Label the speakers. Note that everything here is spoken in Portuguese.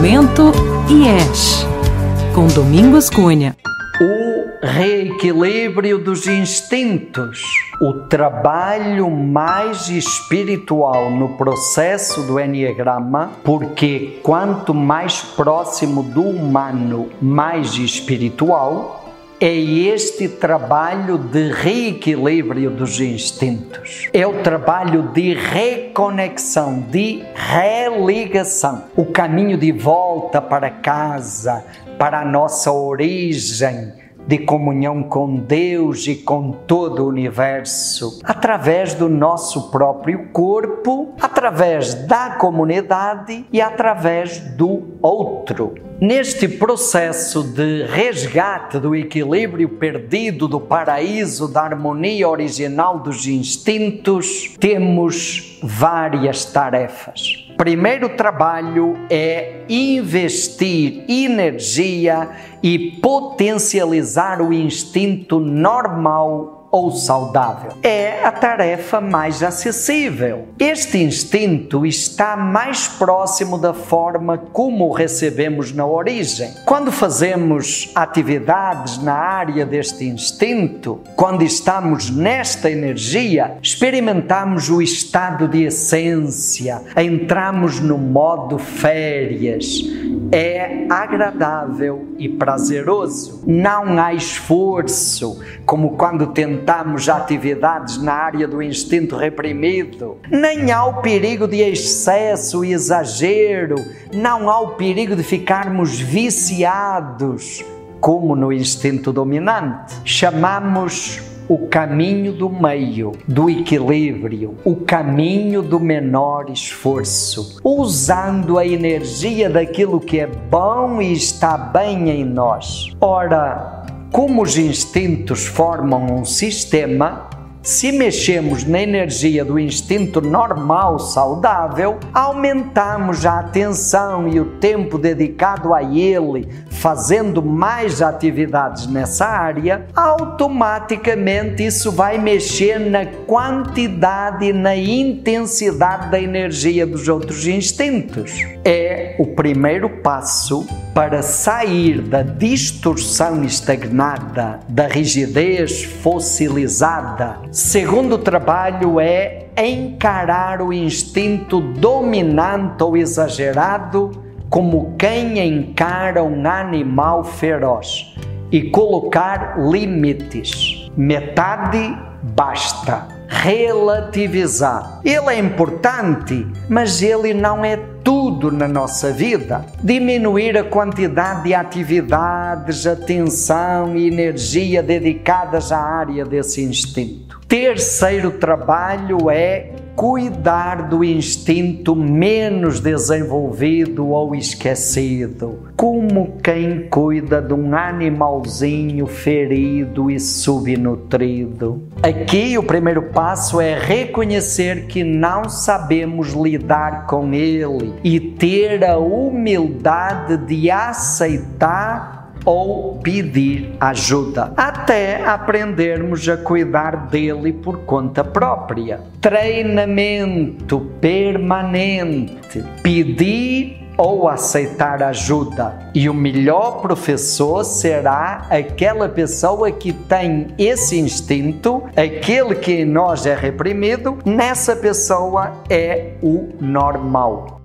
Speaker 1: Instinto IES, com Domingos Cunha.
Speaker 2: O reequilíbrio dos instintos, o trabalho mais espiritual no processo do Enneagrama, porque quanto mais próximo do humano, mais espiritual, é este trabalho de reequilíbrio dos instintos. É o trabalho de reconexão, de religação. O caminho de volta para casa, para a nossa origem de comunhão com Deus e com todo o universo, através do nosso próprio corpo, através da comunidade e através do outro. Neste processo de resgate do equilíbrio perdido do paraíso, da harmonia original dos instintos, temos várias tarefas. Primeiro trabalho é investir energia e potencializar o instinto normal ou saudável. É a tarefa mais acessível. Este instinto está mais próximo da forma como o recebemos na origem. Quando fazemos atividades na área deste instinto, quando estamos nesta energia, experimentamos o estado de essência, entramos no modo férias. É agradável e prazeroso. Não há esforço, como quando tentamos implementamos atividades na área do instinto reprimido, nem há o perigo de excesso e exagero, não há o perigo de ficarmos viciados, como no instinto dominante. Chamamos o caminho do meio, do equilíbrio, o caminho do menor esforço, usando a energia daquilo que é bom e está bem em nós. Ora, como os instintos formam um sistema, se mexemos na energia do instinto normal, saudável, aumentamos a atenção e o tempo dedicado a ele, fazendo mais atividades nessa área, automaticamente isso vai mexer na quantidade e na intensidade da energia dos outros instintos. É o primeiro passo para sair da distorção estagnada, da rigidez fossilizada. Segundo trabalho é encarar o instinto dominante ou exagerado como quem encara um animal feroz e colocar limites. Metade basta relativizar. Ele é importante, mas ele não é tudo na nossa vida. Diminuir a quantidade de atividades, atenção e energia dedicadas à área desse instinto. Terceiro trabalho é cuidar do instinto menos desenvolvido ou esquecido, como quem cuida de um animalzinho ferido e subnutrido. Aqui o primeiro passo é reconhecer que não sabemos lidar com ele e ter a humildade de aceitar ou pedir ajuda, até aprendermos a cuidar dele por conta própria. Treinamento permanente, pedir ou aceitar ajuda. E o melhor professor será aquela pessoa que tem esse instinto, aquele que em nós é reprimido, nessa pessoa é o normal.